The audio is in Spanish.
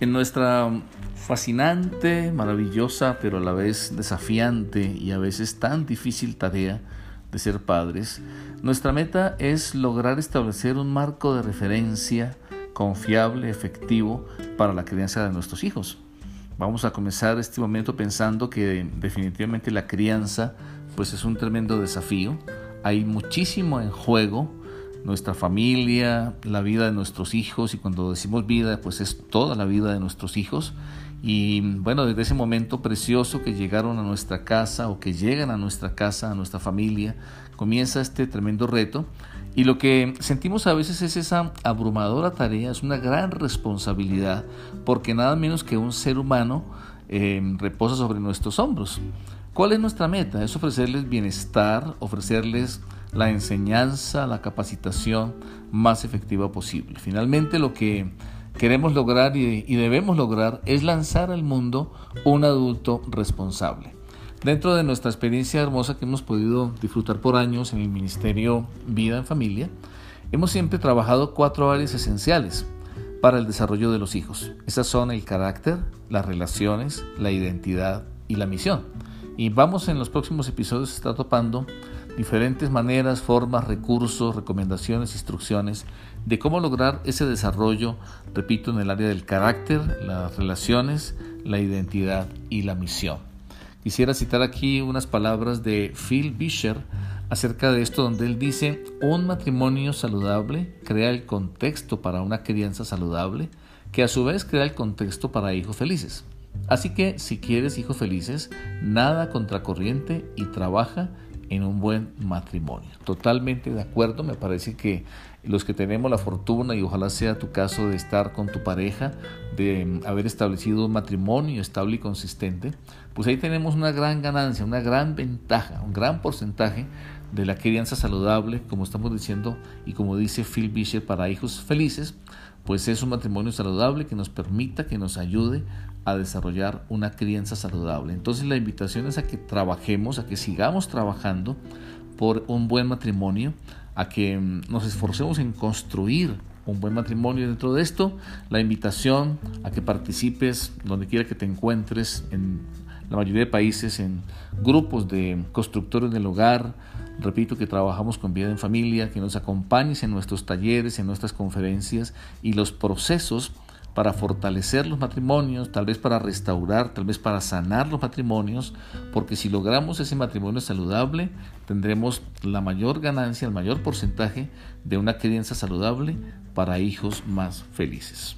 En nuestra fascinante, maravillosa, pero a la vez desafiante y a veces tan difícil tarea de ser padres, nuestra meta es lograr establecer un marco de referencia confiable, efectivo para la crianza de nuestros hijos. Vamos a comenzar este momento pensando que definitivamente la crianza pues es un tremendo desafío. Hay muchísimo en juego nuestra familia, la vida de nuestros hijos, y cuando decimos vida, pues es toda la vida de nuestros hijos. Y bueno, desde ese momento precioso que llegaron a nuestra casa o que llegan a nuestra casa, a nuestra familia, comienza este tremendo reto. Y lo que sentimos a veces es esa abrumadora tarea, es una gran responsabilidad, porque nada menos que un ser humano eh, reposa sobre nuestros hombros. ¿Cuál es nuestra meta? Es ofrecerles bienestar, ofrecerles la enseñanza, la capacitación más efectiva posible. Finalmente lo que queremos lograr y, debemos lograr es lanzar al mundo un adulto responsable. Dentro de nuestra experiencia hermosa que hemos podido disfrutar por años en el Ministerio Vida en Familia, hemos siempre trabajado cuatro áreas esenciales para el desarrollo de los hijos. Esas son el carácter, las relaciones, la identidad y la misión. Y vamos en los próximos episodios a estar topando diferentes maneras, formas, recursos, recomendaciones, instrucciones de cómo lograr ese desarrollo, repito, en el área del carácter, las relaciones, la identidad y la misión. Quisiera citar aquí unas palabras de Phil Bisher acerca de esto, donde él dice, un matrimonio saludable crea el contexto para una crianza saludable, que a su vez crea el contexto para hijos felices. Así que si quieres hijos felices, nada contracorriente y trabaja en un buen matrimonio. Totalmente de acuerdo, me parece que los que tenemos la fortuna, y ojalá sea tu caso, de estar con tu pareja, de mm, haber establecido un matrimonio estable y consistente, pues ahí tenemos una gran ganancia, una gran ventaja, un gran porcentaje de la crianza saludable, como estamos diciendo, y como dice Phil Bisher, para hijos felices, pues es un matrimonio saludable que nos permita, que nos ayude a desarrollar una crianza saludable. Entonces la invitación es a que trabajemos, a que sigamos trabajando por un buen matrimonio, a que mm, nos esforcemos en construir un buen matrimonio dentro de esto. La invitación a que participes donde quiera que te encuentres, en la mayoría de países, en grupos de constructores del hogar. Repito que trabajamos con vida en familia, que nos acompañes en nuestros talleres, en nuestras conferencias y los procesos para fortalecer los matrimonios, tal vez para restaurar, tal vez para sanar los matrimonios, porque si logramos ese matrimonio saludable, tendremos la mayor ganancia, el mayor porcentaje de una crianza saludable para hijos más felices.